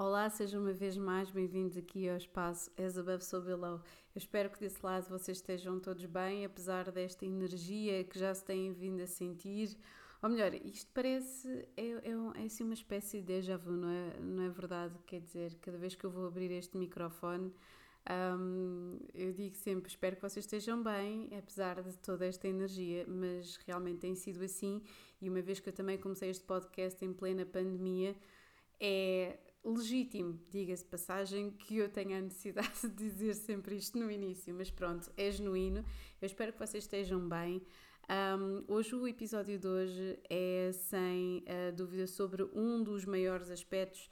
Olá, sejam uma vez mais bem-vindos aqui ao espaço As Above So Below. Eu espero que desse lado vocês estejam todos bem, apesar desta energia que já se têm vindo a sentir. Ou melhor, isto parece, é, é, é assim uma espécie de déjà vu, não é, não é verdade? Quer dizer, cada vez que eu vou abrir este microfone, um, eu digo sempre, espero que vocês estejam bem, apesar de toda esta energia, mas realmente tem sido assim. E uma vez que eu também comecei este podcast em plena pandemia, é legítimo, diga-se passagem, que eu tenha a necessidade de dizer sempre isto no início, mas pronto, é genuíno. Eu espero que vocês estejam bem. Um, hoje o episódio de hoje é sem uh, dúvida sobre um dos maiores aspectos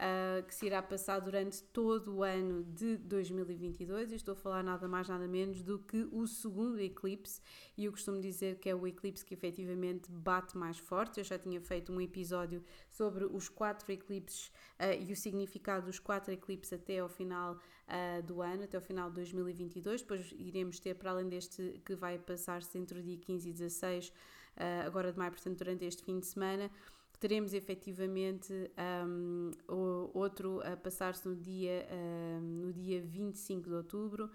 uh, que se irá passar durante todo o ano de 2022. E estou a falar nada mais, nada menos do que o segundo eclipse. E eu costumo dizer que é o eclipse que efetivamente bate mais forte. Eu já tinha feito um episódio sobre os quatro eclipses uh, e o significado dos quatro eclipses até ao final uh, do ano, até ao final de 2022. Depois iremos ter, para além deste que vai passar-se entre o dia 15 e 16, agora de maio, portanto, durante este fim de semana teremos efetivamente um, outro a passar-se no dia, um, no dia 25 de outubro uh,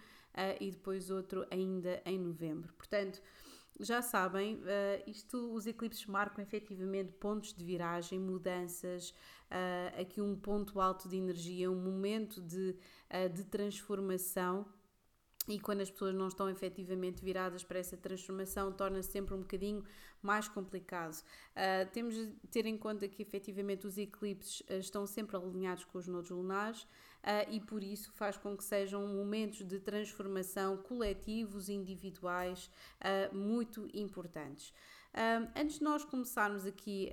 e depois outro ainda em novembro. Portanto, já sabem, uh, isto, os eclipses marcam efetivamente pontos de viragem, mudanças, uh, aqui um ponto alto de energia, um momento de, uh, de transformação e quando as pessoas não estão efetivamente viradas para essa transformação, torna-se sempre um bocadinho mais complicado. Uh, temos de ter em conta que efetivamente os eclipses uh, estão sempre alinhados com os nodos lunares uh, e por isso faz com que sejam momentos de transformação coletivos, individuais, muito importantes. antes de nós começarmos aqui,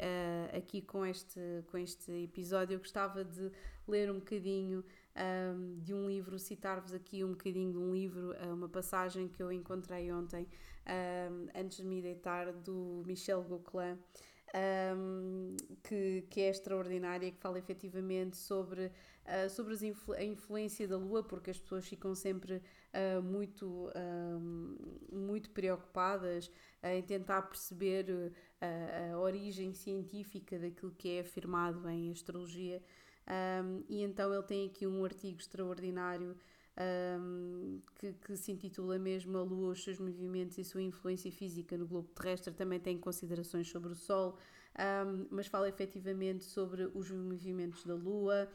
aqui com, este, com este episódio, eu gostava de ler um bocadinho um, de um livro, citar-vos aqui um bocadinho de um livro, ah, uma passagem que eu encontrei ontem, um, antes de me deitar, do Michel Gauquelin. Um, que, que é extraordinária, que fala efetivamente sobre, uh, sobre influ a influência da Lua, porque as pessoas ficam sempre uh, muito, muito preocupadas uh, em tentar perceber a origem científica daquilo que é afirmado em astrologia. Um, e então ele tem aqui um artigo extraordinário um, que, que, se intitula mesmo A Lua, os seus movimentos e sua influência física no globo terrestre. Também tem considerações sobre o Sol, um, mas fala efetivamente sobre os movimentos da Lua,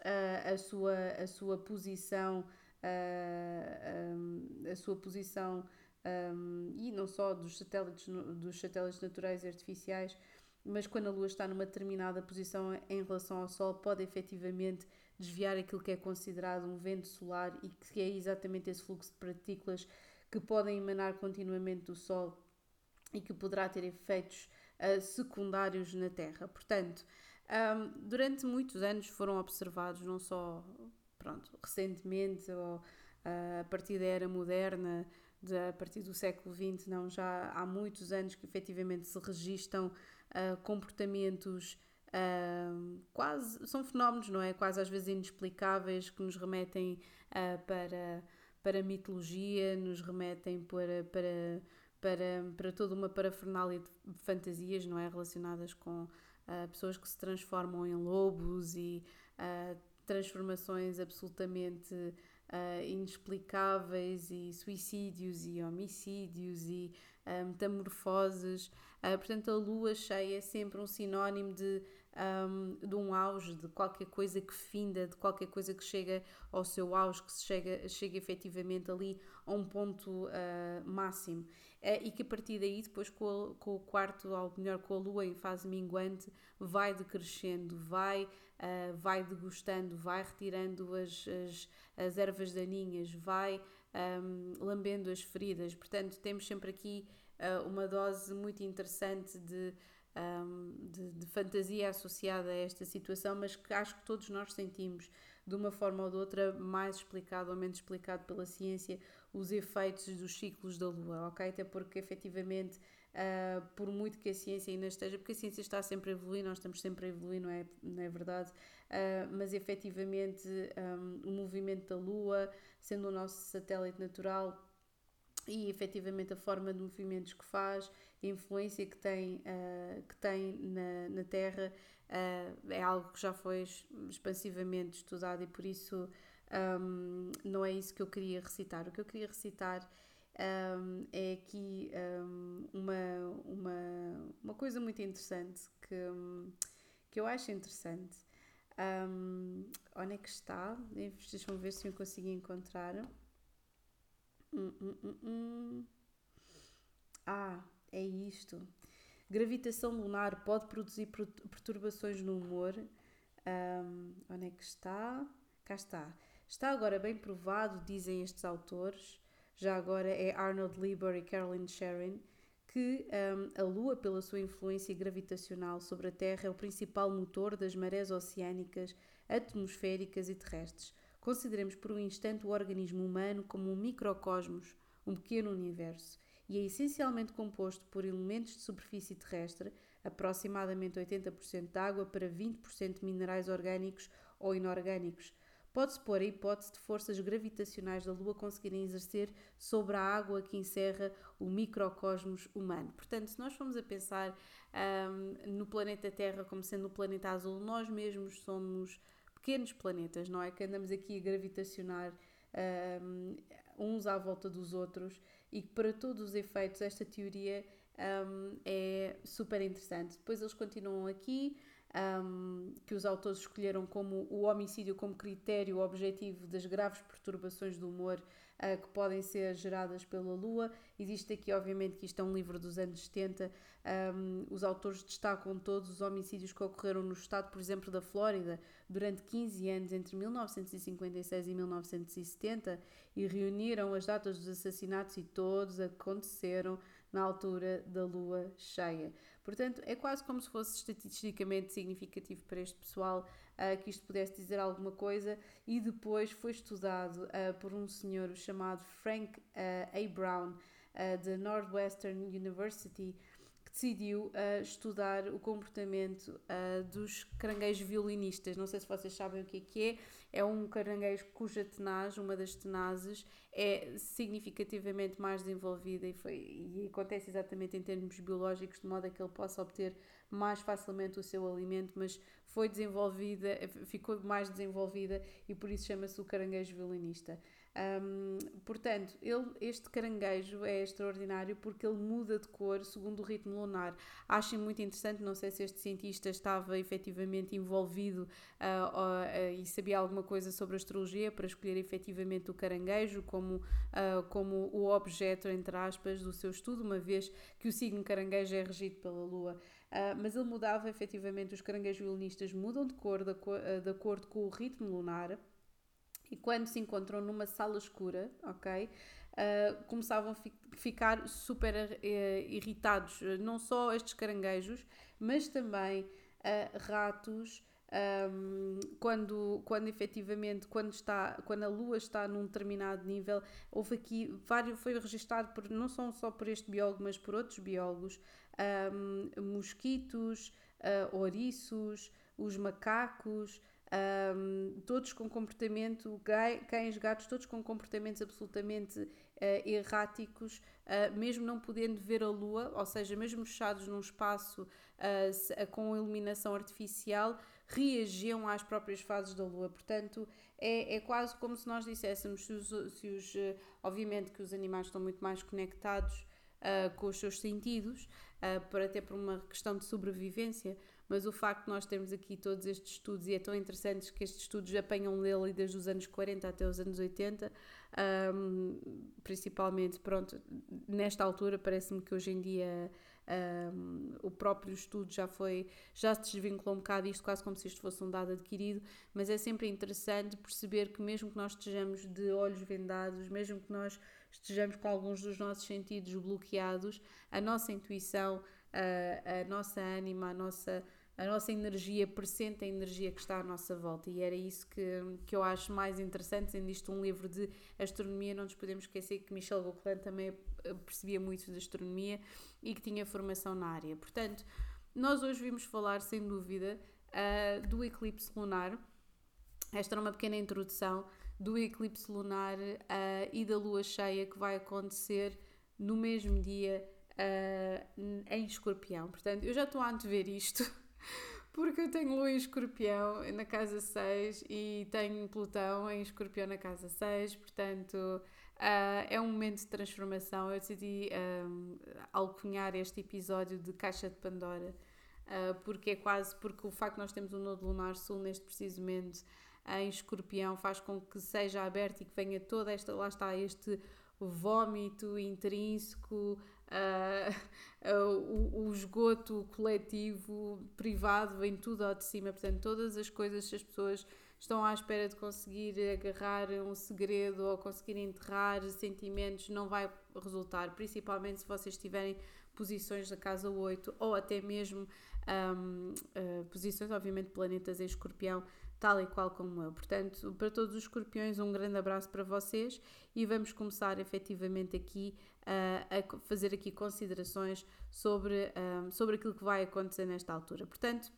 uh, a, sua, a sua posição, uh, a sua posição e não só dos satélites, dos satélites naturais e artificiais mas quando a Lua está numa determinada posição em relação ao Sol, pode efetivamente desviar aquilo que é considerado um vento solar e que é exatamente esse fluxo de partículas que podem emanar continuamente do Sol e que poderá ter efeitos uh, secundários na Terra. Portanto, um, durante muitos anos foram observados, não só pronto, recentemente ou uh, a partir da era moderna, de, a partir do século XX, não, já há muitos anos que efetivamente se registam comportamentos uh, quase, são fenómenos, não é? Quase às vezes inexplicáveis que nos remetem uh, para, para mitologia, nos remetem para, para, para, para toda uma parafernália de fantasias, não é? Relacionadas com pessoas que se transformam em lobos e transformações absolutamente uh, inexplicáveis e suicídios e homicídios e uh, metamorfoses. Uh, portanto, a lua cheia é sempre um sinónimo de, um, de um auge, de qualquer coisa que finda, de qualquer coisa que chega ao seu auge, que chega, chega efetivamente ali a um ponto máximo. e que a partir daí, depois com, a, com o quarto, ou melhor, com a lua em fase minguante, vai decrescendo, vai, vai degustando, vai retirando as, as, as ervas daninhas, vai um, lambendo as feridas. Portanto, temos sempre aqui uh, uma dose muito interessante de, um, de, de, fantasia associada a esta situação, mas que acho que todos nós sentimos de uma forma ou de outra, mais explicado ou menos explicado pela ciência, os efeitos dos ciclos da Lua, ok? Até porque efetivamente Uh, por muito que a ciência ainda esteja, porque a ciência está sempre a evoluir, nós estamos sempre a evoluir, não é, não é verdade? Uh, mas efetivamente um, o movimento da Lua, sendo o nosso satélite natural, e efetivamente a forma de movimentos que faz, a influência que tem, uh, que tem na, na Terra, uh, é algo que já foi expansivamente estudado e por isso um, não é isso que eu queria recitar. O que eu queria recitar um, é aqui um, uma, uma, uma coisa muito interessante que, que eu acho interessante. Onde é que está? Deixa-me ver se eu consigo encontrar. Hum, hum, hum, hum. ah, é isto. Gravitação lunar pode produzir perturbações no humor. Um, onde é que está? Cá está. Está agora bem provado, dizem estes autores, já agora é Arnold Lieber e Carolyn Sharon, que um, a Lua, pela sua influência gravitacional sobre a Terra, é o principal motor das marés oceânicas, atmosféricas e terrestres. Consideremos por um instante o organismo humano como um microcosmos, um pequeno universo e é essencialmente composto por elementos de superfície terrestre, aproximadamente 80% de água para 20% de minerais orgânicos ou inorgânicos. Pode-se pôr a hipótese de forças gravitacionais da Lua conseguirem exercer sobre a água que encerra o microcosmos humano. Portanto, se nós formos a pensar um, no planeta Terra como sendo o planeta azul, nós mesmos somos pequenos planetas, não é? Que andamos aqui a gravitacionar um, uns à volta dos outros e que para todos os efeitos esta teoria um, é super interessante. Depois eles continuam aqui um, que os autores escolheram como o homicídio como critério objetivo das graves perturbações do humor uh, que podem ser geradas pela Lua. Existe aqui, obviamente, que isto é um livro dos anos 70. Um, os autores destacam todos os homicídios que ocorreram no estado, por exemplo, da Flórida, durante 15 anos, entre 1956 e 1970, e reuniram as datas dos assassinatos e todos aconteceram na altura da lua cheia. Portanto, é quase como se fosse estatisticamente significativo para este pessoal uh, que isto pudesse dizer alguma coisa, e depois foi estudado uh, por um senhor chamado Frank uh, A. Brown, da Northwestern University, decidiu uh, estudar o comportamento dos caranguejos violinistas. Não sei se vocês sabem o que é que é. É um caranguejo cuja tenaz, uma das tenazes, é significativamente mais desenvolvida e, foi, e acontece exatamente em termos biológicos, de modo a que ele possa obter mais facilmente o seu alimento, mas foi desenvolvida, ficou mais desenvolvida e por isso chama-se o caranguejo violinista. Um, portanto, ele, este caranguejo é extraordinário porque ele muda de cor segundo o ritmo lunar. Acho muito interessante, não sei se este cientista estava efetivamente envolvido uh, uh, e sabia alguma coisa sobre astrologia para escolher efetivamente o caranguejo como, uh, como o objeto, entre aspas, do seu estudo, uma vez que o signo caranguejo é regido pela Lua. mas ele mudava efetivamente, os caranguejos violinistas mudam de cor de, de acordo com o ritmo lunar e quando se encontram numa sala escura, ok? Uh, começavam a fi ficar super uh, irritados, não só estes caranguejos, mas também uh, ratos. Um, quando, quando efetivamente quando, está, quando a lua está num determinado nível, houve aqui vários, foi registado por, não só, só por este biólogo, mas por outros biólogos, um, mosquitos, uh, ouriços, os macacos, um, todos com comportamento, cães, gatos, todos com comportamentos absolutamente uh, erráticos, uh, mesmo não podendo ver a lua, ou seja, mesmo fechados num espaço uh, com iluminação artificial, reagiam às próprias fases da lua. Portanto, é, é quase como se nós disséssemos, se os, se os obviamente que os animais estão muito mais conectados com os seus sentidos, por, até por uma questão de sobrevivência, mas o facto de nós termos aqui todos estes estudos, e é tão interessante que estes estudos apanham dele desde os anos 40 até os anos 80, um, principalmente, pronto, nesta altura parece-me que hoje em dia um, o próprio estudo já foi, já se desvinculou um bocado isto, quase como se isto fosse um dado adquirido, mas é sempre interessante perceber que mesmo que nós estejamos de olhos vendados, mesmo que nós estejamos com alguns dos nossos sentidos bloqueados, a nossa intuição, a, a nossa ânima, a nossa a nossa energia pressente a energia que está à nossa volta e era isso que, que eu acho mais interessante, sendo isto um livro de astronomia, não nos podemos esquecer que Michel Gauquelin também eh, percebia muito de astronomia e que tinha formação na área. Portanto, nós hoje vimos falar, sem dúvida, uh, do eclipse lunar. Esta era uma pequena introdução do eclipse lunar uh, e da lua cheia que vai acontecer no mesmo dia uh, em escorpião. Portanto, eu já estou a antever isto porque eu tenho Lua em Escorpião na casa 6 e tenho Plutão em Escorpião na casa 6, portanto uh, é um momento de transformação. Eu decidi um, alcunhar este episódio de Caixa de Pandora, uh, porque é quase porque o facto de nós temos um nodo lunar sul neste preciso momento em Escorpião faz com que seja aberto e que venha toda esta, lá está, este vómito intrínseco, uh, uh, o, o, esgoto coletivo, privado, vem tudo ao de cima. Portanto, todas as coisas, se as pessoas estão à espera de conseguir agarrar um segredo ou conseguir enterrar sentimentos, não vai resultar, principalmente se vocês tiverem posições da casa 8 ou até mesmo um, uh, posições, obviamente, planetas em escorpião tal e qual como eu. Portanto, para todos os escorpiões, um grande abraço para vocês e vamos começar efetivamente aqui uh, a fazer aqui considerações sobre, um, sobre aquilo que vai acontecer nesta altura. Portanto,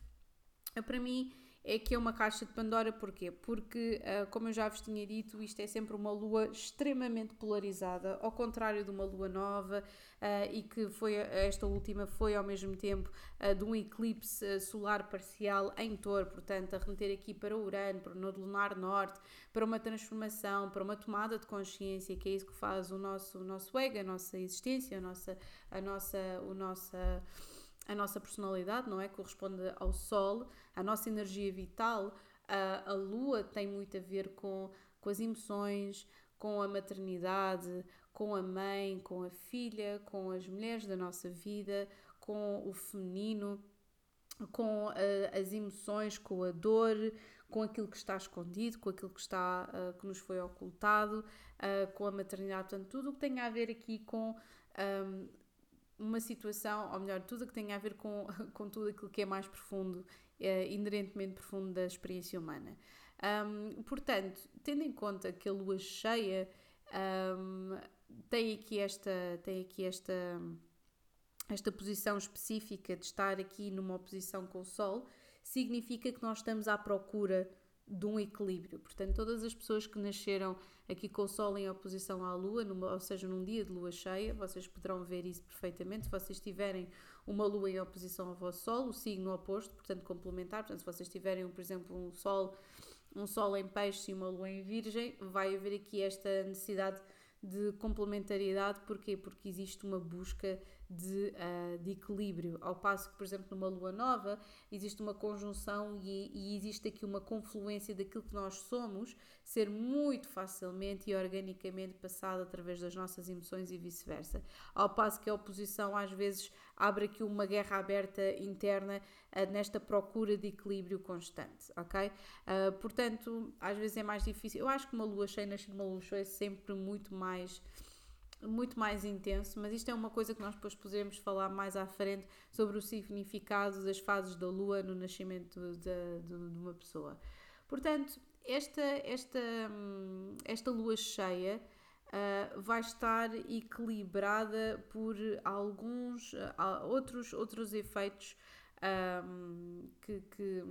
para mim é que é uma caixa de Pandora, porquê? Porque, uh, como eu já vos tinha dito, isto é sempre uma lua extremamente polarizada, ao contrário de uma lua nova, uh, e que foi, esta última foi ao mesmo tempo de um eclipse solar parcial em touro, portanto, a remeter aqui para Urano, para o nodo lunar norte, para uma transformação, para uma tomada de consciência, que é isso que faz o nosso, o nosso ego, a nossa existência, a nossa, a nossa, o nossa a nossa personalidade, não é? Corresponde ao Sol, a nossa energia vital. A, a Lua tem muito a ver com, com as emoções, com a maternidade, com a mãe, com a filha, com as mulheres da nossa vida, com o feminino, com as emoções, com a dor, com aquilo que está escondido, com aquilo que está uh, que nos foi ocultado, uh, com a maternidade, portanto, tudo o que tem a ver aqui com um, uma situação, ou melhor, tudo o que tem a ver com, com tudo aquilo que é mais profundo, é, inerentemente profundo da experiência humana. Um, portanto, tendo em conta que a lua cheia um, tem aqui esta, tem aqui esta, esta posição específica de estar aqui numa oposição com o Sol, significa que nós estamos à procura de um equilíbrio. Portanto, todas as pessoas que nasceram aqui com o Sol em oposição à Lua, numa, ou seja, num dia de Lua cheia, vocês poderão ver isso perfeitamente. Se vocês tiverem uma Lua em oposição ao vosso Sol, o signo oposto, portanto, complementar, portanto, se vocês tiverem, por exemplo, um Sol, um Sol em Peixe e uma Lua em Virgem, vai haver aqui esta necessidade de complementariedade, porquê? Porque existe uma busca de, uh, de, equilíbrio, ao passo que, por exemplo, numa lua nova existe uma conjunção e, e, existe aqui uma confluência daquilo que nós somos ser muito facilmente e organicamente passado através das nossas emoções e vice-versa. Ao passo que a oposição às vezes abre aqui uma guerra aberta interna uh, nesta procura de equilíbrio constante, ok? Uh, portanto, às vezes é mais difícil. Eu acho que uma lua cheia, nascer uma lua cheia é sempre muito mais muito mais intenso, mas isto é uma coisa que nós depois podemos falar mais à frente sobre o significado das fases da lua no nascimento de, de, de uma pessoa. Portanto, esta, esta, esta lua cheia uh, vai estar equilibrada por alguns uh, outros, outros efeitos um, que, que,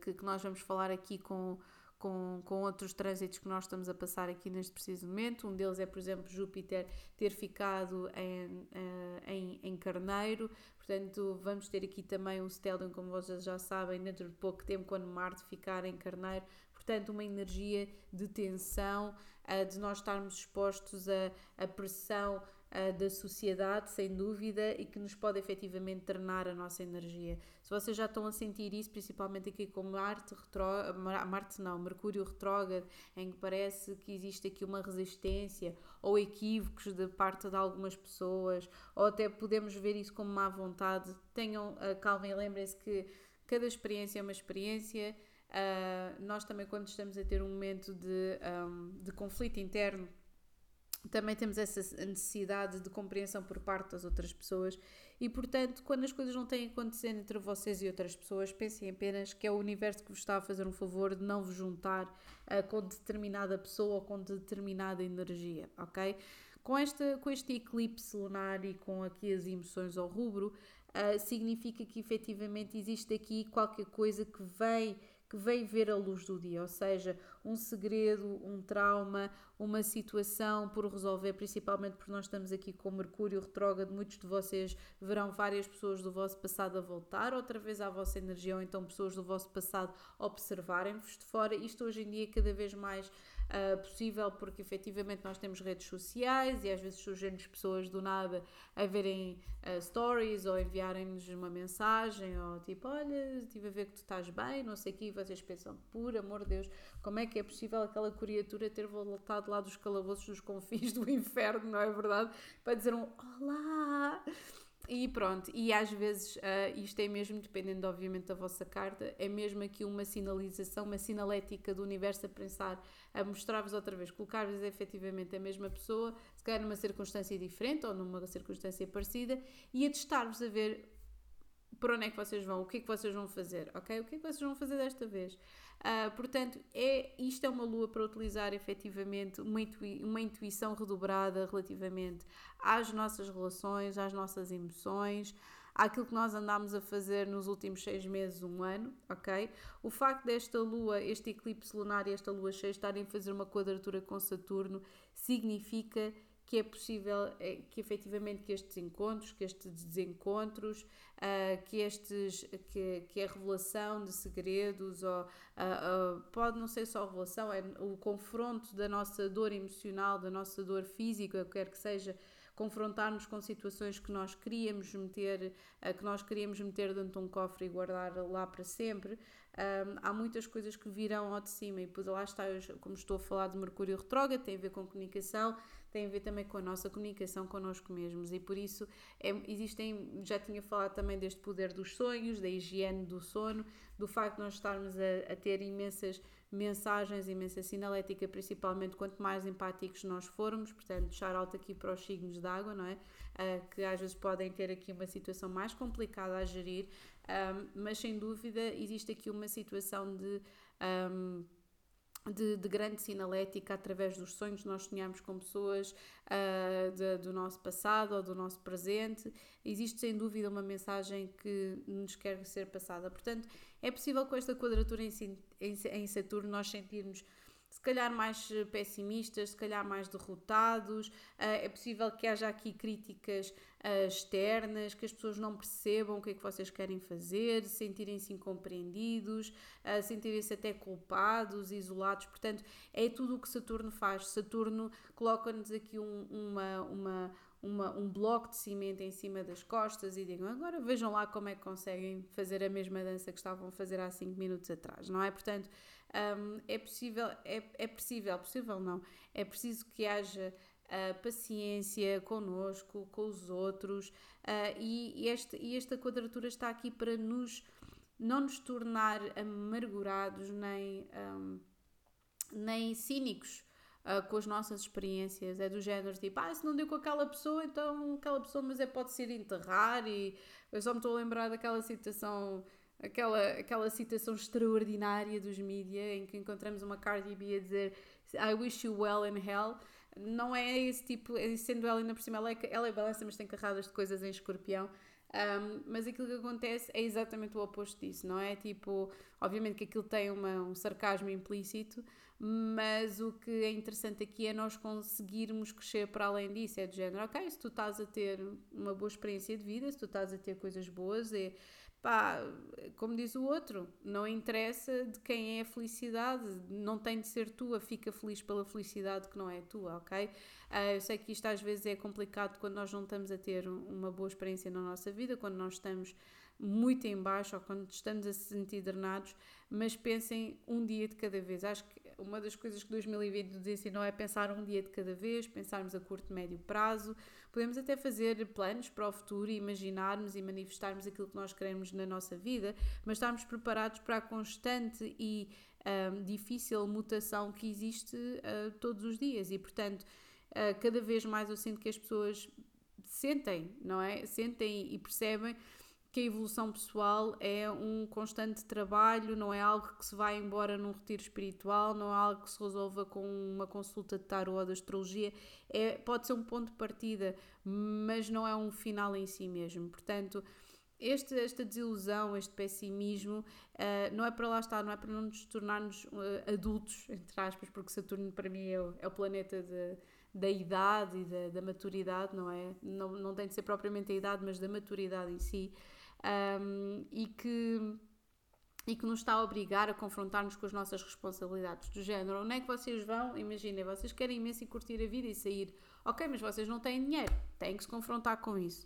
que, que nós vamos falar aqui com com, com outros trânsitos que nós estamos a passar aqui neste preciso momento. Um deles é, por exemplo, Júpiter ter ficado em, eh, em, em Carneiro, portanto, vamos ter aqui também um stellium, como vocês já sabem, dentro de pouco tempo, quando Marte ficar em Carneiro. Portanto, uma energia de tensão, eh, de nós estarmos expostos a, a pressão uh, da sociedade, sem dúvida, e que nos pode efetivamente drenar a nossa energia. Se vocês já estão a sentir isso, principalmente aqui com Marte, retro, Marte não, Mercúrio retrógrado, em que parece que existe aqui uma resistência ou equívocos de parte de algumas pessoas, ou até podemos ver isso como má vontade, tenham uh, calma e lembrem-se que cada experiência é uma experiência. Uh, nós também, quando estamos a ter um momento de, um, de conflito interno, também temos essa necessidade de compreensão por parte das outras pessoas e, portanto, quando as coisas não têm acontecido entre vocês e outras pessoas, pensem apenas que é o universo que vos está a fazer um favor de não vos juntar uh, com determinada pessoa ou com determinada energia, ok? Com, esta, com este eclipse lunar e com aqui as emoções ao rubro, uh, significa que efetivamente existe aqui qualquer coisa que vem que veio ver a luz do dia, ou seja, um segredo, um trauma, uma situação por resolver, principalmente porque nós estamos aqui com Mercúrio retrógrado, muitos de vocês verão várias pessoas do vosso passado a voltar outra vez à vossa energia, ou então pessoas do vosso passado observarem-vos de fora. Isto hoje em dia cada vez mais uh, possível, porque efetivamente nós temos redes sociais e às vezes surgem-nos pessoas do nada a verem uh, stories ou enviarem-nos uma mensagem ou tipo, olha, estive a ver que tu estás bem, não sei o que, e vocês pensam, por amor de Deus, como é que é possível aquela criatura ter voltado lá dos calabouços dos confins do inferno, não é verdade? Para dizer um olá! E pronto, e às vezes uh, isto é mesmo, dependendo obviamente da vossa carta, é mesmo aqui uma sinalização, uma sinalética do universo a pensar, a mostrar-vos outra vez, colocar-vos efetivamente a mesma pessoa, se calhar numa circunstância diferente ou numa circunstância parecida, e a testar-vos a ver para onde é que vocês vão, o que é que vocês vão fazer, ok? O que é que vocês vão fazer desta vez? Uh, portanto, é, isto é uma lua para utilizar efetivamente uma, intui uma intuição redobrada relativamente às nossas relações, às nossas emoções, àquilo que nós andámos a fazer nos últimos seis meses, um ano, ok? O facto desta lua, este eclipse lunar e esta lua cheia estarem a fazer uma quadratura com Saturno significa que é possível é, que efetivamente que estes encontros, que estes desencontros, uh, que, estes, que, que a revelação de segredos, ou, uh, uh, pode não ser só revelação, é o confronto da nossa dor emocional, da nossa dor física, quer que seja, confrontar-nos com situações que nós queríamos meter, que nós queríamos meter dentro de um cofre e guardar lá para sempre. Um, há muitas coisas que virão ao de cima e por lá está, como estou a falar de Mercúrio retrógrado, tem a ver com comunicação, tem a ver também com a nossa comunicação connosco mesmos e por isso é, existem, já tinha falado também deste poder dos sonhos, da higiene do sono, do facto de nós estarmos a, a ter imensas mensagens, imensa sinalética, principalmente quanto mais empáticos nós formos, portanto, deixar alto aqui para os signos d'água, não é? Uh, que às vezes podem ter aqui uma situação mais complicada a gerir, um, mas sem dúvida existe aqui uma situação de. Um, de, de, grande sinalética através dos sonhos nós sonhamos com pessoas uh, de, do nosso passado ou do nosso presente existe sem dúvida uma mensagem que nos quer ser passada portanto é possível com esta quadratura em, em, em Saturno nós sentirmos se calhar mais eh, pessimistas, se calhar mais derrotados. Eh, é possível que haja aqui críticas eh, externas, que as pessoas não percebam o que é que vocês querem fazer, sentirem-se incompreendidos, sentirem-se até culpados, isolados. Portanto, é tudo o que Saturno faz. Saturno coloca-nos aqui um, uma, uma uma, um bloco de cimento em cima das costas e digam agora vejam lá como é que conseguem fazer a mesma dança que estavam a fazer há 5 minutos atrás, não é? Portanto, um, é possível, é, é possível, possível não, é preciso que haja uh, paciência connosco, com os outros uh, e, este, e esta quadratura está aqui para nos não nos tornar amargurados nem, um, nem cínicos uh, com as nossas experiências. É do género tipo, ah, se não deu com aquela pessoa, então aquela pessoa, mas é pode ser enterrar. E eu só me estou a lembrar daquela situação aquela, aquela citação extraordinária dos mídia em que encontramos uma Cardi B a dizer I wish you well in hell. Não é esse tipo, é sendo ela ainda por cima, ela é, ela é balança, mas tem carradas de coisas em escorpião. Um, mas aquilo que acontece é exatamente o oposto disso, não é? Tipo, obviamente que aquilo tem uma, um sarcasmo implícito, mas o que é interessante aqui é nós conseguirmos crescer para além disso. É do género, ok, se tu estás a ter uma boa experiência de vida, se tu estás a ter coisas boas, é pá, como diz o outro, não interessa de quem é a felicidade, não tem de ser tua, fica feliz pela felicidade que não é tua, ok? Uh, eu sei que isto às vezes é complicado quando nós não estamos a ter uma boa experiência na nossa vida, quando nós estamos muito em baixo ou quando estamos a se sentir drenados, mas pensem um dia de cada vez. Acho que uma das coisas que 2020 nos ensinou é pensar um dia de cada vez, pensarmos a curto médio prazo. Podemos até fazer planos para o futuro e imaginarmos e manifestarmos aquilo que nós queremos na nossa vida, mas estarmos preparados para a constante e um, difícil mutação que existe uh, todos os dias. E, portanto, uh, cada vez mais eu sinto que as pessoas sentem, não é? Sentem e percebem que a evolução pessoal é um constante trabalho, não é algo que se vai embora num retiro espiritual, não é algo que se resolva com uma consulta de tarot ou de astrologia, é, pode ser um ponto de partida, mas não é um final em si mesmo. Portanto, este, esta desilusão, este pessimismo, uh, não é para lá estar, não é para não nos tornarmos uh, adultos, entre aspas, porque Saturno para mim é o, é o planeta de, da idade e da, da, maturidade, não é? Não, não tem de ser propriamente a idade, mas da maturidade em si, um, e que e que nos está a obrigar a confrontar-nos com as nossas responsabilidades do género. Onde é que vocês vão? Imaginem, vocês querem imenso curtir a vida e sair. Ok, mas vocês não têm dinheiro, têm que se confrontar com isso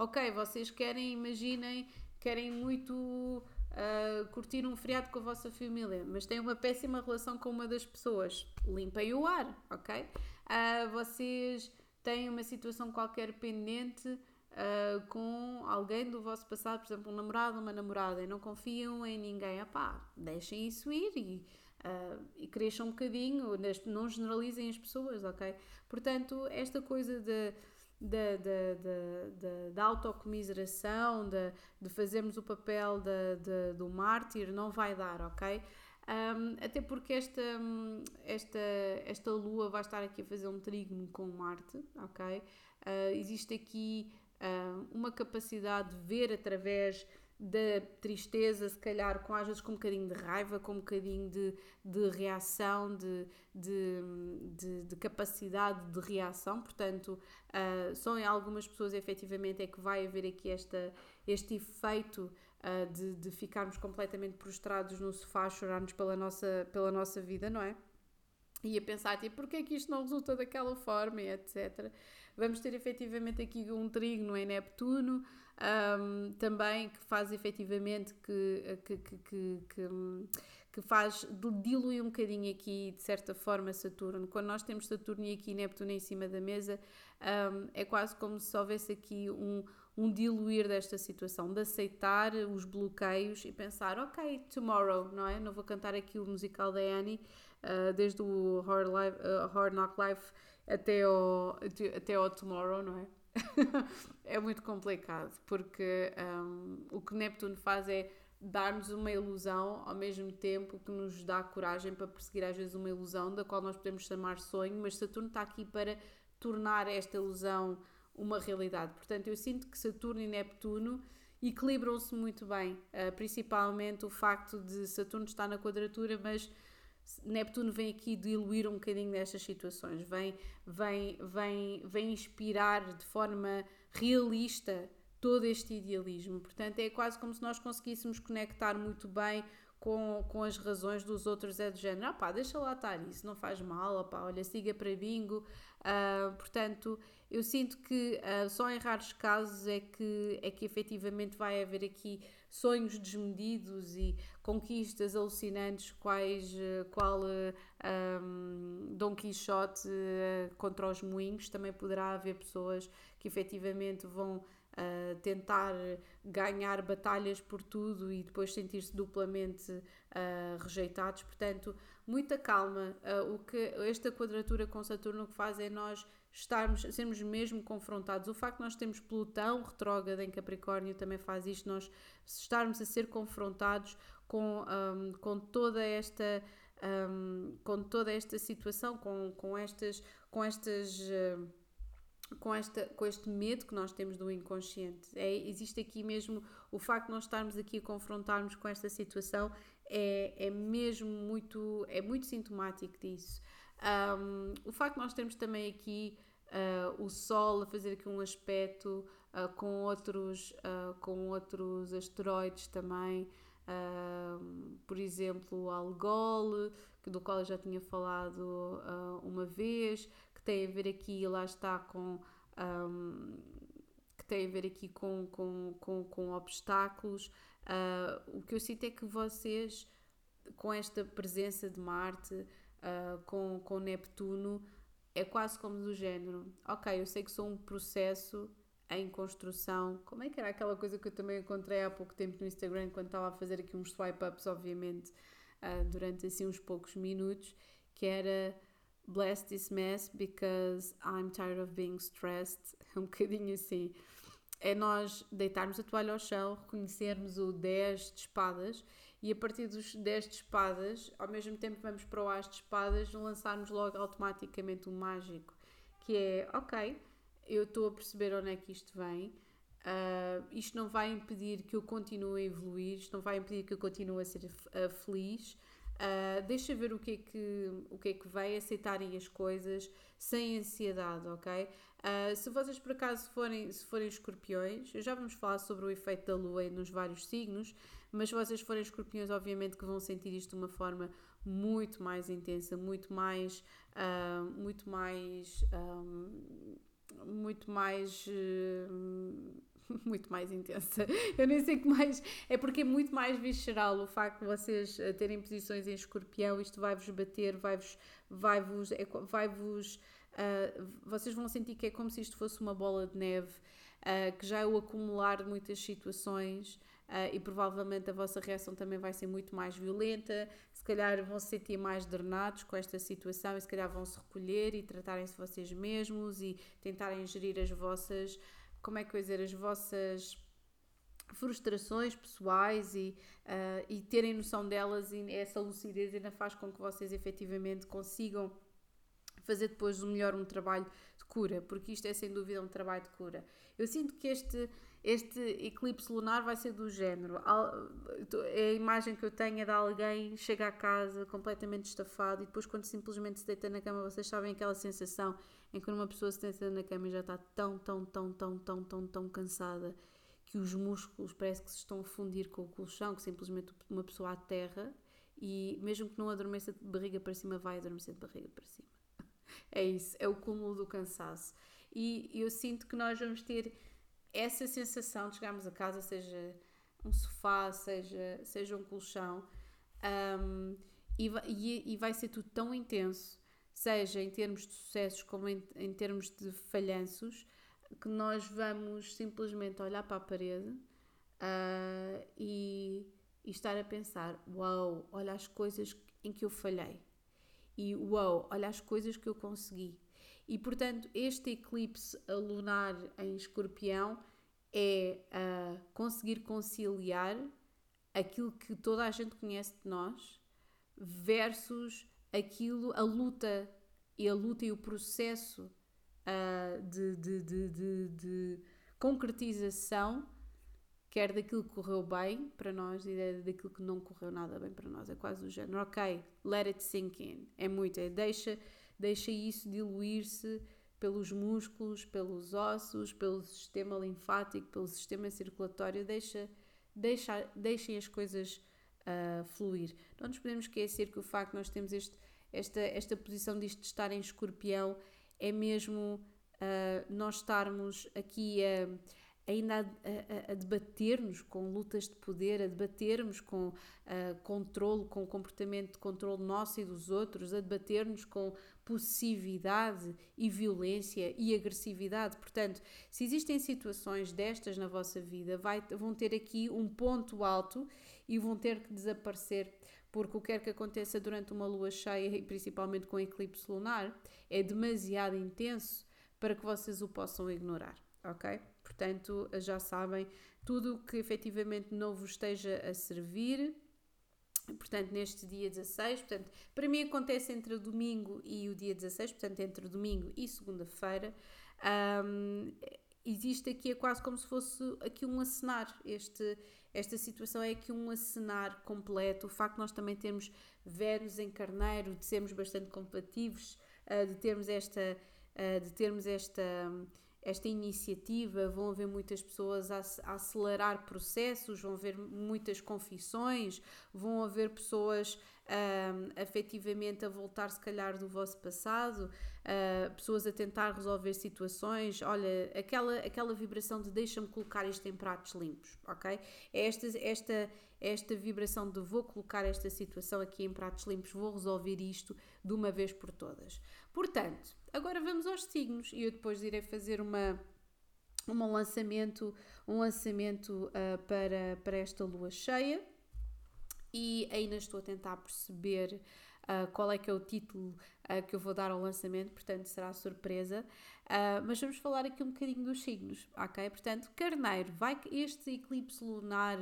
ok, vocês querem, imaginem, querem muito uh, curtir um feriado com a vossa família, mas têm uma péssima relação com uma das pessoas, limpem o ar, ok? Uh, vocês têm uma situação qualquer pendente uh, com alguém do vosso passado, por exemplo, um namorado ou uma namorada, e não confiam em ninguém, pá, deixem isso ir e, uh, e cresçam um bocadinho, não generalizem as pessoas, ok? Portanto, esta coisa de da, da, da, da, autocomiseração, de, de fazermos o papel de, do mártir, não vai dar, ok? Um, até porque esta, esta, esta lua vai estar aqui a fazer um trígono com Marte, ok? Uh, existe aqui uma capacidade de ver através da tristeza, se calhar com às vezes com um bocadinho de raiva, com um bocadinho de, de reação, de, de, de, de capacidade de reação. Portanto, uh, só em algumas pessoas efetivamente é que vai haver aqui esta, este efeito uh, de, de ficarmos completamente prostrados no sofá, chorarmos pela nossa, pela nossa vida, não é? E a pensar, tipo, porquê é que isto não resulta daquela forma, etc. Vamos ter efetivamente aqui um trígono em Neptuno, um, também que faz efetivamente que, que, que, que, que faz diluir um bocadinho aqui de certa forma Saturno. Quando nós temos Saturno e aqui Neptuno em cima da mesa, um, é quase como se houvesse aqui um, um diluir desta situação, de aceitar os bloqueios e pensar, ok, tomorrow, não é? Não vou cantar aqui o musical da Annie, uh, desde o Hard, Life, uh, Hard Knock Life até ao, até ao tomorrow, não é? é muito complicado, porque um, o que Neptuno faz é dar-nos uma ilusão ao mesmo tempo que nos dá coragem para perseguir às vezes uma ilusão da qual nós podemos chamar sonho, mas Saturno está aqui para tornar esta ilusão uma realidade. Portanto, eu sinto que Saturno e Neptuno equilibram-se muito bem, uh, principalmente o facto de Saturno estar na quadratura, mas Neptuno vem aqui diluir um bocadinho destas situações, vem, vem, vem, vem inspirar de forma realista todo este idealismo. Portanto, é quase como se nós conseguíssemos conectar muito bem com, com as razões dos outros, é do género, ah pá, deixa lá estar isso, não faz mal, ah pá, olha, siga para bingo. Uh, portanto, eu sinto que uh, só em raros casos é que, é que efetivamente vai haver aqui sonhos desmedidos e conquistas alucinantes, quais, uh, qual um, Dom Quixote contra os moinhos. Também poderá haver pessoas que efetivamente vão uh, tentar ganhar batalhas por tudo e depois sentir-se duplamente uh, rejeitados. Portanto, muita calma. Uh, o que esta quadratura com Saturno que faz é nós estarmos, sermos mesmo confrontados. O facto de nós termos Plutão retrógrado em Capricórnio também faz isto, nós estarmos a ser confrontados com, um, com toda esta um, com toda esta situação, com, com estas, com estas uh, com, esta, com este medo que nós temos do inconsciente. É, existe aqui mesmo o facto de nós estarmos aqui a confrontarmos com esta situação é, é mesmo muito, é muito sintomático disso. Um, o facto de nós termos também aqui uh, o Sol a fazer aqui um aspecto uh, com, outros, uh, com outros asteroides também, por exemplo, o Algol, do qual eu já tinha falado uma vez, que tem a ver aqui, lá está, com. Um, que tem a ver aqui com, com, com, com obstáculos. Uh, o que eu sinto é que vocês, com esta presença de Marte, uh, com, com Neptuno, é quase como do género: ok, eu sei que sou um processo em construção. Como é que era aquela coisa que eu também encontrei há pouco tempo no Instagram, quando estava a fazer aqui uns swipe-ups, obviamente, uh, durante assim uns poucos minutos, que era bless this mess because I'm tired of being stressed. Um bocadinho assim. É nós deitarmos a toalha ao chão, reconhecermos o 10 de espadas e a partir dos 10 de espadas, ao mesmo tempo que vamos para o as de espadas, lançarmos logo automaticamente o mágico, que é, ok, eu estou a perceber onde é que isto vem, Uh, isto não vai impedir que eu continue a evoluir, isto não vai impedir que eu continue a ser uh, feliz. Uh, deixa ver o que, é que, o que é que vai, aceitarem as coisas sem ansiedade, ok? Uh, se vocês por acaso forem, se forem escorpiões, já vamos falar sobre o efeito da lua nos vários signos, mas se vocês forem escorpiões, obviamente que vão sentir isto de uma forma muito mais intensa, muito mais, uh, muito mais, um, muito mais. Uh, muito mais intensa. Eu nem sei que mais. É porque é muito mais visceral o facto de vocês eh, terem posições em escorpião. Isto vai-vos bater, vai-vos. Vai-vos. É, vai-vos uh, vocês vão sentir que é como se isto fosse uma bola de neve, uh, que já é o acumular de muitas situações. Uh, e provavelmente a vossa reação também vai ser muito mais violenta. Se calhar vão se sentir mais drenados com esta situação e se calhar vão se recolher e tratarem-se vocês mesmos e tentarem gerir as vossas como é que eu dizer, as vossas frustrações pessoais e, uh, e terem noção delas e essa lucidez ainda faz com que vocês efetivamente consigam fazer depois o melhor um trabalho de cura, porque isto é sem dúvida um trabalho de cura. Eu sinto que este, este eclipse lunar vai ser do género. A imagem que eu tenho é de alguém chega a casa completamente estafado e depois quando simplesmente se deita na cama, vocês sabem aquela sensação em que uma pessoa se deita na cama e já está tão, tão, tão, tão, tão, tão, tão cansada que os músculos parece que se estão a fundir com o colchão, que simplesmente uma pessoa aterra e mesmo que não adormeça de barriga para cima, vai adormecer de barriga para cima. É isso, é o cúmulo do cansaço. E eu sinto que nós vamos ter essa sensação de chegarmos a casa, seja um sofá, seja, seja um colchão, um, e, e, e vai ser tudo tão intenso seja em termos de sucessos como em, em termos de falhanços, que nós vamos simplesmente olhar para a parede uh, e, e, estar a pensar: uau, wow, olha as coisas em que eu falhei, e uau, wow, olha as coisas que eu consegui. E portanto, este eclipse lunar em escorpião é uh, conseguir conciliar aquilo que toda a gente conhece de nós versus aquilo, a luta e a luta e o processo uh, de, de, de, de, concretização, quer daquilo que correu bem para nós e daquilo que não correu nada bem para nós. É quase o género, ok, let it sink in. É muito, é deixa, deixa isso diluir-se pelos músculos, pelos ossos, pelo sistema linfático, pelo sistema circulatório, deixa, deixa, deixem as coisas uh, fluir. Não nos podemos esquecer que o facto de nós termos este, esta, esta posição de estar em escorpião é mesmo uh, nós estarmos aqui a. ainda a, a, a debater-nos com lutas de poder, a debatermos com uh, controle, com comportamento de controle nosso e dos outros, a debater-nos com possessividade e violência e agressividade. Portanto, se existem situações destas na vossa vida, vai, vão ter aqui um ponto alto e vão ter que desaparecer, porque o que quer que aconteça durante uma lua cheia e principalmente com eclipse lunar é demasiado intenso para que vocês o possam ignorar, ok? Portanto, já sabem, tudo que efetivamente não vos esteja a servir, portanto, neste dia 16, portanto, para mim acontece entre o domingo e o dia 16, portanto, entre domingo e segunda-feira, um, existe aqui é quase como se fosse aqui um acenar, este esta situação é aqui um acenar completo. O facto de nós também termos Vênus em Carneiro, de sermos bastante compatíveis, uh, de termos esta, uh, de termos esta, esta iniciativa, vão haver muitas pessoas a, acelerar processos, vão haver muitas confissões, vão haver pessoas um, afetivamente a voltar, se calhar, do vosso passado, uh, pessoas a tentar resolver situações. Olha, aquela, aquela vibração de deixa-me colocar isto em pratos limpos, ok? É esta, esta, esta vibração de vou colocar esta situação aqui em pratos limpos, vou resolver isto de uma vez por todas. Portanto, agora vamos aos signos e eu depois irei fazer uma um lançamento, um lançamento uh, para, para esta lua cheia e ainda estou a tentar perceber uh, qual é que é o título uh, que eu vou dar ao lançamento, portanto será surpresa. Uh, mas vamos falar aqui um bocadinho dos signos, ok? Portanto, Carneiro, vai que este eclipse lunar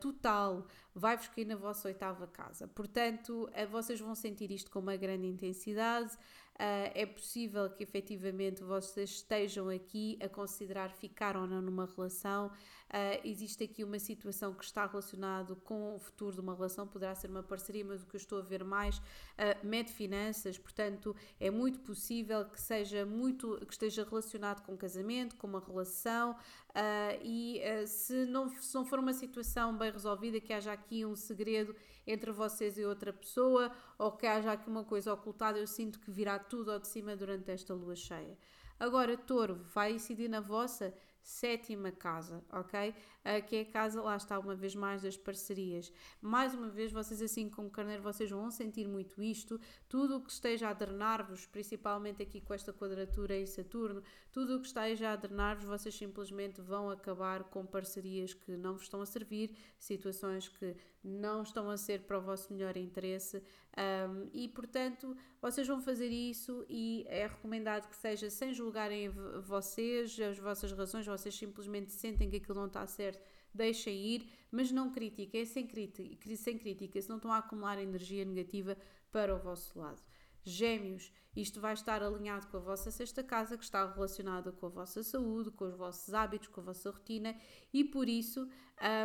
total vai-vos cair na vossa oitava casa. Portanto, vocês vão sentir isto com uma grande intensidade. É possível que efetivamente vocês estejam aqui a considerar ficar ou não numa relação. Uh, existe aqui uma situação que está relacionada com o futuro de uma relação, poderá ser uma parceria, mas o que eu estou a ver mais uh, mede finanças, portanto, é muito possível que seja muito que esteja relacionado com casamento, com uma relação, uh, e se, não, se não for uma situação bem resolvida, que haja aqui um segredo entre vocês e outra pessoa, ou que haja aqui uma coisa ocultada, eu sinto que virá tudo ao de cima durante esta lua cheia. Agora, touro, vai incidir na vossa sétima casa, ok? Uh, que é a casa, lá está, uma vez mais, das parcerias. Mais uma vez, vocês, assim como carneiro, vocês vão sentir muito isto. Tudo o que esteja a drenar-vos, principalmente aqui com esta quadratura em Saturno, tudo o que esteja a drenar-vos, vocês simplesmente vão acabar com parcerias que não vos estão a servir, situações que não estão a ser para o vosso melhor interesse um, e, portanto, vocês vão fazer isso e é recomendado que seja sem julgarem vocês, as vossas razões, vocês simplesmente sentem que aquilo não está certo, deixem ir, mas não critiquem, é sem crítica, sem crítica, se não estão a acumular energia negativa para o vosso lado. Gêmeos, isto vai estar alinhado com a vossa sexta casa, que está relacionada com a vossa saúde, com os vossos hábitos, com a vossa rotina, e por isso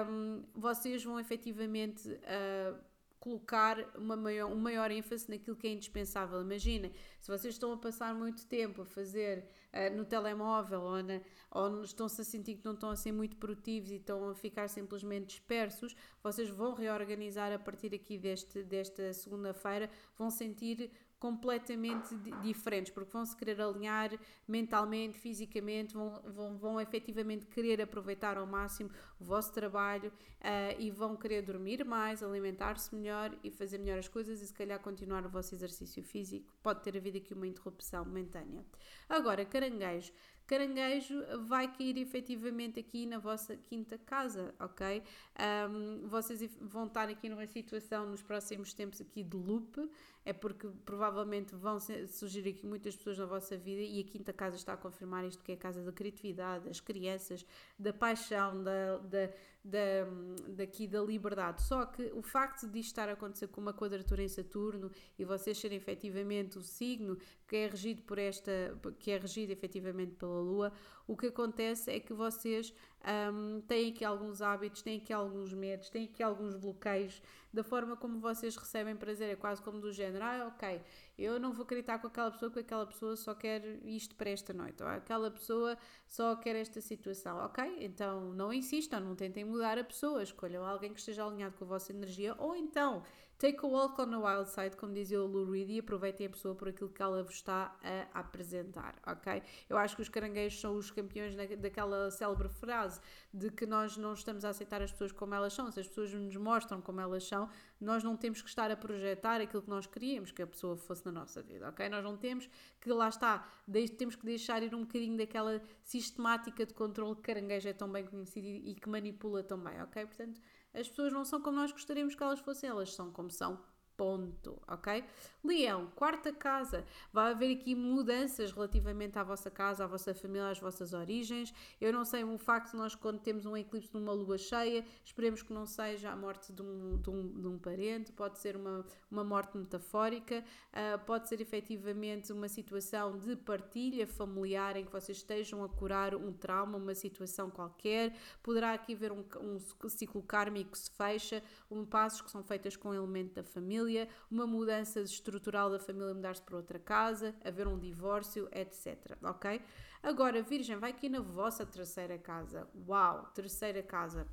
um, vocês vão efetivamente uh, colocar uma maior, um maior ênfase naquilo que é indispensável. Imagina, se vocês estão a passar muito tempo a fazer uh, no telemóvel ou, na, ou estão-se a sentir que não estão a ser muito produtivos e estão a ficar simplesmente dispersos, vocês vão reorganizar a partir aqui deste, desta segunda-feira, vão sentir completamente diferentes, porque vão se querer alinhar mentalmente, fisicamente, vão, vão, vão efetivamente querer aproveitar ao máximo o vosso trabalho uh, e vão querer dormir mais, alimentar-se melhor e fazer melhor as coisas e se calhar continuar o vosso exercício físico. Pode ter havido aqui uma interrupção momentânea. Agora, caranguejo. Caranguejo vai cair efetivamente aqui na vossa quinta casa, ok? Um, vocês vão estar aqui numa situação nos próximos tempos aqui de loop, é porque provavelmente vão surgir aqui muitas pessoas na vossa vida e a quinta casa está a confirmar isto que é a casa da criatividade, das crianças, da paixão, da, da, da, daqui da liberdade. Só que o facto de isto estar a acontecer com uma quadratura em Saturno e vocês serem efetivamente o signo que é regido por esta, que é regido efetivamente pela Lua, o que acontece é que vocês um, têm aqui alguns hábitos, têm aqui alguns medos, têm aqui alguns bloqueios da forma como vocês recebem prazer. É quase como do género, ah, ok, eu não vou acreditar com aquela pessoa, porque aquela pessoa só quer isto para esta noite, ou aquela pessoa só quer esta situação, ok? Então não insistam, não tentem mudar a pessoa, escolham alguém que esteja alinhado com a vossa energia, ou então take a walk on the wild side, como dizia o Lou Reed, e aproveitem a pessoa por aquilo que ela vos está a apresentar, ok? Eu acho que os caranguejos são os campeões daquela célebre frase de que nós não estamos a aceitar as pessoas como elas são, se as pessoas nos mostram como elas são, nós não temos que estar a projetar aquilo que nós queríamos que a pessoa fosse na nossa vida, ok? Nós não temos que, lá está, temos que deixar ir um bocadinho daquela sistemática de controle que caranguejo é tão bem conhecido e que manipula tão bem, ok? Portanto, as pessoas não são como nós gostaríamos que elas fossem, elas são como são Ponto, ok? Leão, quarta casa. Vai haver aqui mudanças relativamente à vossa casa, à vossa família, às vossas origens. Eu não sei, o facto nós, quando temos um eclipse numa lua cheia, esperemos que não seja a morte de um, de um, de um parente, pode ser uma, uma morte metafórica, uh, pode ser efetivamente uma situação de partilha familiar em que vocês estejam a curar um trauma, uma situação qualquer. Poderá aqui haver um, um ciclo kármico que se fecha, um, passos que são feitos com o elemento da família família, uma mudança estrutural da família mudar-se para outra casa, haver um divórcio, etc. Ok? Agora, Virgem, vai aqui na vossa terceira casa. Uau! Terceira casa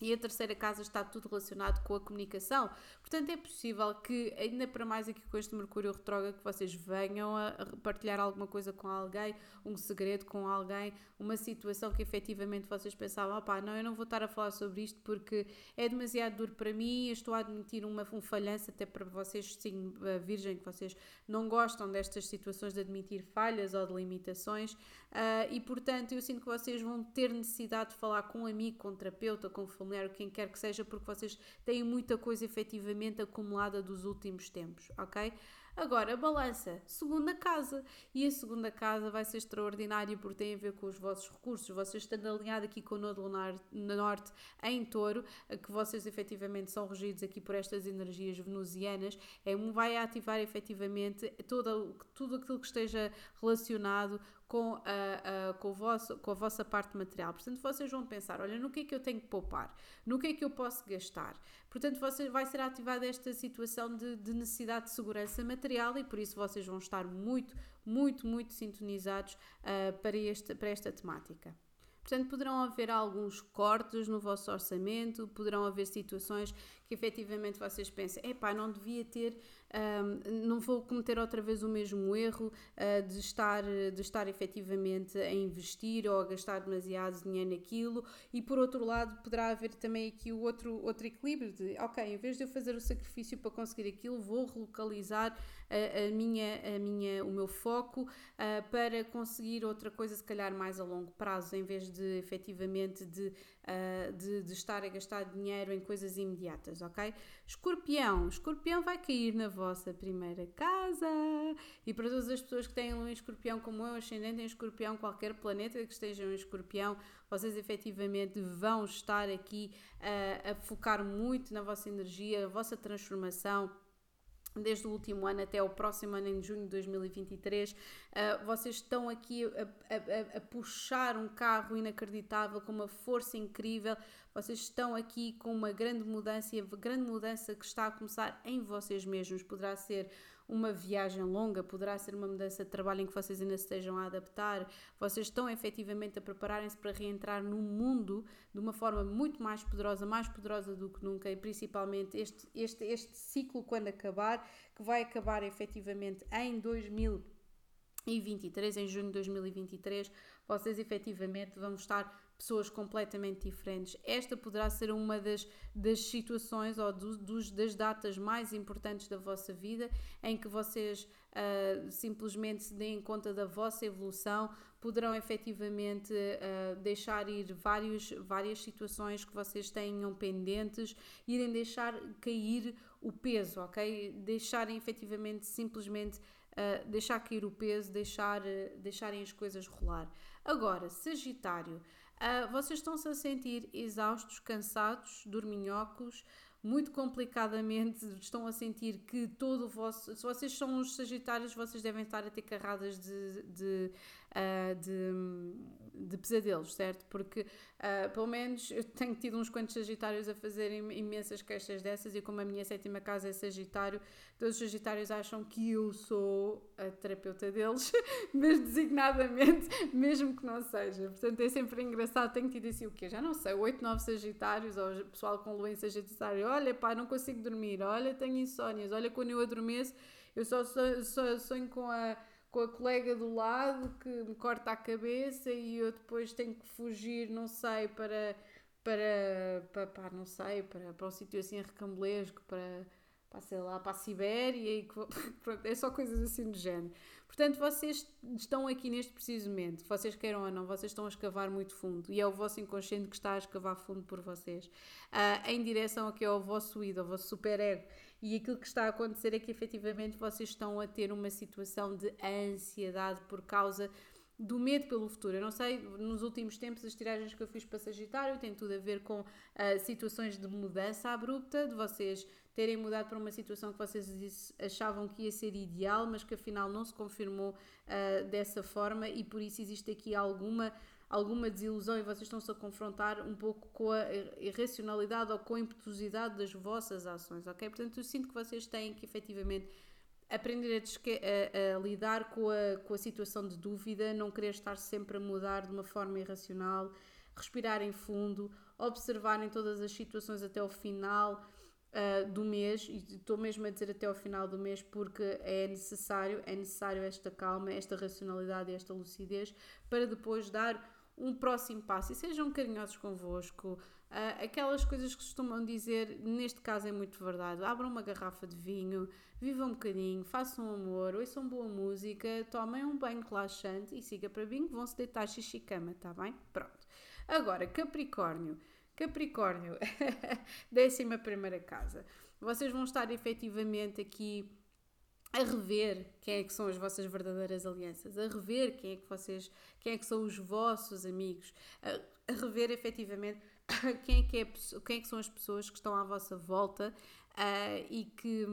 e a terceira casa está tudo relacionado com a comunicação. Portanto, é possível que, ainda para mais aqui com este Mercúrio retrógrado, que vocês venham a partilhar alguma coisa com alguém, um segredo com alguém, uma situação que efetivamente vocês pensavam, opá, não, eu não vou estar a falar sobre isto porque é demasiado duro para mim, eu estou a admitir uma, um até para vocês, sim, virgem, que vocês não gostam destas situações de admitir falhas ou de limitações, uh, e portanto eu sinto que vocês vão ter necessidade de falar com um amigo, com um terapeuta, com um familiar, quem quer que seja, porque vocês têm muita coisa efetivamente acumulada dos últimos tempos, ok? Agora, balança, segunda casa. E a segunda casa vai ser extraordinária porque tem a ver com os vossos recursos. Vocês estando alinhado aqui com o Nodo Lunar Norte em touro, que vocês efetivamente são regidos aqui por estas energias venusianas, é, vai ativar efetivamente todo, tudo aquilo que esteja relacionado com a, a, com, o vosso, com a vossa parte material. Portanto, vocês vão pensar: olha, no que é que eu tenho que poupar? No que é que eu posso gastar? Portanto, você, vai ser ativada esta situação de, de necessidade de segurança material e por isso vocês vão estar muito, muito, muito sintonizados uh, para, este, para esta temática. Portanto, poderão haver alguns cortes no vosso orçamento, poderão haver situações que efetivamente vocês pensem, epá, não devia ter um, não vou cometer outra vez o mesmo erro uh, de, estar, de estar efetivamente a investir ou a gastar demasiado dinheiro naquilo, e por outro lado, poderá haver também aqui o outro, outro equilíbrio de, ok, em vez de eu fazer o sacrifício para conseguir aquilo, vou relocalizar a, minha, a minha, o meu foco uh, para conseguir outra coisa, se calhar mais a longo prazo, em vez de efetivamente de, uh, de, de estar a gastar dinheiro em coisas imediatas, ok? Escorpião, escorpião vai cair na vossa primeira casa. E para todas as pessoas que têm um escorpião como eu, ascendente em escorpião, qualquer planeta que esteja em escorpião, vocês efetivamente vão estar aqui a, a focar muito na vossa energia, a vossa transformação desde o último ano até o próximo ano, em junho de 2023, uh, ah, vocês estão aqui a, a, a, puxar um carro inacreditável, com uma força incrível, vocês estão aqui com uma grande mudança e a grande mudança que está a começar em vocês mesmos. Poderá ser uma viagem longa, poderá ser uma mudança de trabalho em que vocês ainda estejam a adaptar, vocês estão efetivamente a prepararem-se para reentrar no mundo de uma forma muito mais poderosa, mais poderosa do que nunca, e principalmente este, este, este ciclo, quando acabar, que vai acabar efetivamente em 2023, em junho de 2023, vocês efetivamente vão estar pessoas completamente diferentes. Esta poderá ser uma das, das situações ou do, dos, das datas mais importantes da vossa vida em que vocês uh, simplesmente se deem conta da vossa evolução, poderão efetivamente uh, deixar ir vários, várias situações que vocês tenham pendentes, irem deixar cair o peso, ok? Deixarem efetivamente simplesmente uh, deixar cair o peso, deixar, deixarem as coisas rolar. Agora, Sagitário. Uh, vocês estão-se a sentir exaustos, cansados, dorminhocos, muito complicadamente estão a sentir que todo o vosso. Se vocês são os Sagitários, vocês devem estar a ter carradas de, de uh, de, de, pesadelos, certo? Porque, uh, pelo menos, eu tenho tido uns quantos Sagitários a fazerem imensas queixas dessas, e como a minha sétima casa é Sagitário, todos os Sagitários acham que eu sou a terapeuta deles, mas designadamente, mesmo que não seja. Portanto, é sempre engraçado. Tenho tido assim o quê? Já não sei, 8, 9 Sagitários, ou pessoal com lua em Sagitário, olha, pá, não consigo dormir, olha, tenho insónias, olha, quando eu adormeço, eu só sonho, só sonho com a com a colega do lado que me corta a cabeça e eu depois tenho que fugir, não sei, para, para, para, para não sei, para, para um sítio assim recambulesco, para, para, sei lá, para a Sibéria e é só coisas assim do género. Portanto, vocês estão aqui neste preciso momento, vocês queiram ou não, vocês estão a escavar muito fundo e é o vosso inconsciente que está a escavar fundo por vocês, uh, em direção ao que é o vosso id, ao vosso superego. E aquilo que está a acontecer é que efetivamente vocês estão a ter uma situação de ansiedade por causa do medo pelo futuro. Eu não sei, nos últimos tempos, as tiragens que eu fiz para Sagitário têm tudo a ver com uh, situações de mudança abrupta, de vocês terem mudado para uma situação que vocês achavam que ia ser ideal, mas que afinal não se confirmou uh, dessa forma e por isso existe aqui alguma alguma desilusão e vocês estão-se a confrontar um pouco com a irracionalidade ou com a impetuosidade das vossas ações, ok? Portanto, eu sinto que vocês têm que efetivamente aprender a, a, a, lidar com a, com a situação de dúvida, não querer estar sempre a mudar de uma forma irracional, respirarem fundo, observarem todas as situações até o final uh, do mês, e estou mesmo a dizer até ao final do mês porque é necessário, é necessário esta calma, esta racionalidade esta lucidez para depois dar um próximo passo e sejam carinhosos convosco. Uh, aquelas coisas que costumam dizer, neste caso é muito verdade. Abram uma garrafa de vinho, vivam um bocadinho, façam amor, ouçam boa música, tomem um banho relaxante e siga para bingo, vão se deitar xixi cama, tá bem? Pronto. Agora, Capricórnio. Capricórnio, décima primeira casa. Vocês vão estar efetivamente aqui a rever quem é que são as vossas verdadeiras alianças, a rever quem é que vocês, quem é que são os vossos amigos, a, rever efetivamente quem é, que é, quem é que são as pessoas que estão à vossa volta uh, e, que,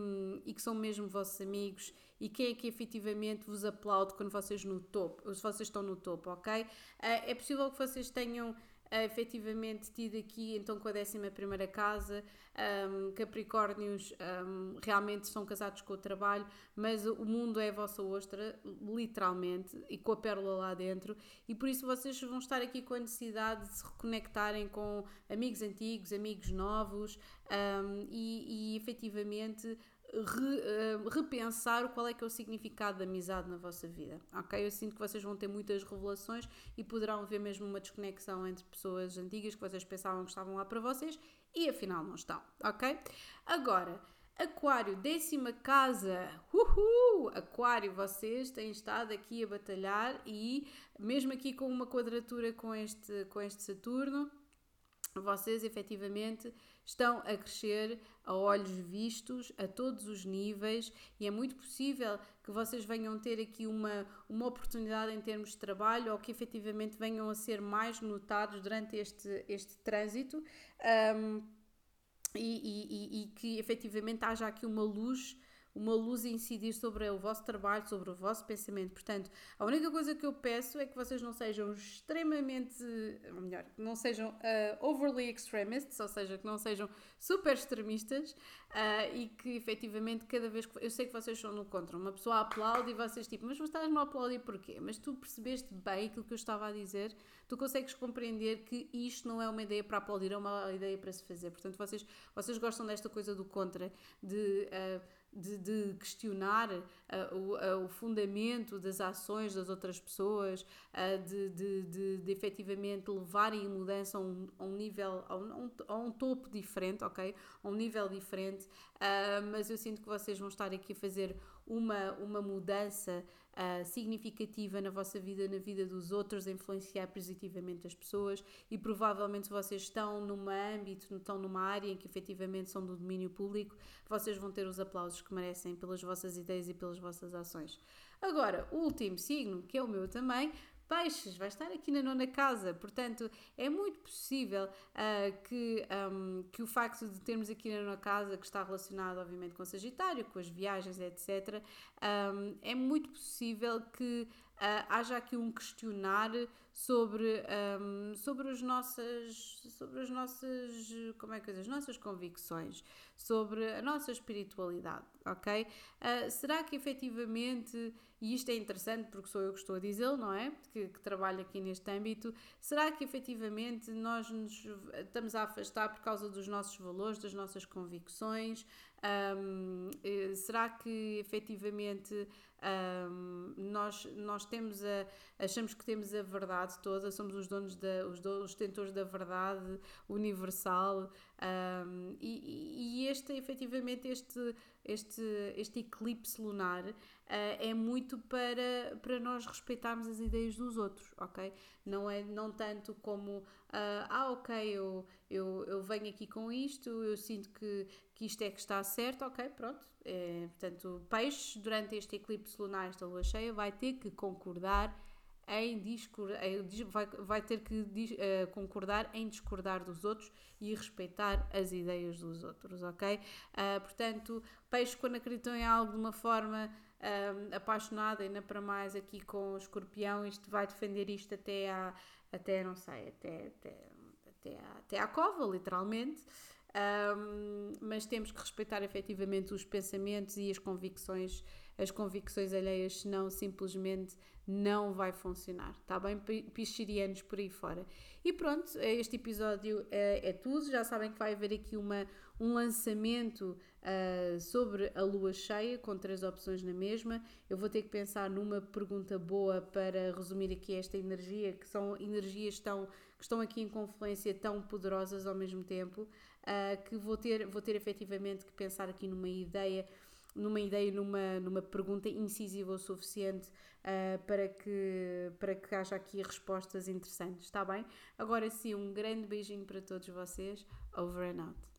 e que são mesmo vossos amigos e quem é que efetivamente vos aplaude quando vocês no topo, se vocês estão no topo, ok? Uh, é possível que vocês tenham uh, efetivamente tido aqui então com a 11 primeira casa. Um, Capricórnios um, realmente estão casados com o trabalho mas o mundo é a vossa ostra literalmente e com a pérola lá dentro. E por isso vocês vão estar aqui com a necessidade de se reconectarem com amigos antigos, amigos novos um, e, e efetivamente Re, uh, repensar qual é que é o significado da amizade na vossa vida, ok? Eu sinto que vocês vão ter muitas revelações e poderão ver mesmo uma desconexão entre pessoas antigas que vocês pensavam que estavam lá para vocês e afinal não estão, ok? Agora, Aquário, décima casa, uhul! Aquário, vocês têm estado aqui a batalhar e mesmo aqui com uma quadratura com este, com este Saturno, vocês efetivamente estão a crescer a olhos vistos, a todos os níveis, e é muito possível que vocês venham ter aqui uma, uma oportunidade em termos de trabalho ou que efetivamente venham a ser mais notados durante este, este trânsito. Um, e, e, e, que efetivamente haja aqui uma luz uma luz a incidir sobre o vosso trabalho, sobre o vosso pensamento. Portanto, a única coisa que eu peço é que vocês não sejam extremamente, ou melhor, não sejam uh, overly extremists, ou seja, que não sejam super extremistas uh, e que efetivamente cada vez que. Eu sei que vocês são no contra, uma pessoa aplaude e vocês tipo, mas estás-me a aplaudir porquê? Mas tu percebeste bem aquilo que eu estava a dizer, tu consegues compreender que isto não é uma ideia para aplaudir, é uma ideia para se fazer. Portanto, vocês, vocês gostam desta coisa do contra, de. Uh, de, de questionar uh, o, uh, o, fundamento das ações das outras pessoas, uh, de, de, de, de efetivamente levarem a mudança a um, a um nível, a um, a um, topo diferente, ok? A um nível diferente, mas eu sinto que vocês vão estar aqui a fazer uma, uma mudança uh, significativa na vossa vida, na vida dos outros, a influenciar positivamente as pessoas e provavelmente vocês estão num âmbito, estão numa área em que efetivamente são do domínio público, vocês vão ter os aplausos que merecem pelas vossas ideias e pelas vossas ações. Agora, o último signo, que é o meu também, Peixes vai estar aqui na nona casa, portanto é muito possível uh, que, um, que o facto de termos aqui na nona casa, que está relacionado obviamente com Sagitário, com as viagens, etc., um, é muito possível que uh, haja aqui um questionar sobre, um, sobre, as nossas, sobre as nossas, como é que as nossas convicções, sobre a nossa espiritualidade, ok? Uh, será que efetivamente, e isto é interessante porque sou eu que estou a dizê-lo, não é? Que, que trabalho aqui neste âmbito, será que efetivamente nós nos estamos a afastar por causa dos nossos valores, das nossas convicções? Um, eh, será que efetivamente um, nós, nós temos a, achamos que temos a verdade toda, somos os donos, da, os, do, os detentores da verdade universal um, e, e este, efetivamente, este, este, este eclipse lunar uh, é muito para, para nós respeitarmos as ideias dos outros, ok? Não é não tanto como, uh, ah, ok, eu, eu, eu venho aqui com isto, eu sinto que, que isto é que está certo, ok, pronto. É, portanto, peixe, durante este eclipse lunar, esta lua cheia, vai ter que concordar em discordar, vai, vai ter que uh, concordar em discordar dos outros e respeitar as ideias dos outros, ok? Uh, portanto, peixe, quando acreditam em algo de uma forma um, apaixonada, ainda para mais aqui com o escorpião, isto vai defender isto até à, até, não sei, até, até, até, à, até à cova, literalmente. Um, mas temos que respeitar efetivamente os pensamentos e as convicções, as convicções alheias, senão simplesmente não vai funcionar, tá bem? Pichirianos por aí fora. E pronto, este episódio é, é tudo. Já sabem que vai haver aqui uma, um lançamento uh, sobre a lua cheia, com três opções na mesma. Eu vou ter que pensar numa pergunta boa para resumir aqui esta energia, que são energias tão, que estão aqui em confluência tão poderosas ao mesmo tempo, uh, que vou ter, vou ter efetivamente que pensar aqui numa ideia numa ideia, numa, numa pergunta incisiva o suficiente uh, para, que, para que haja aqui respostas interessantes, está bem? Agora sim, um grande beijinho para todos vocês. Over and out.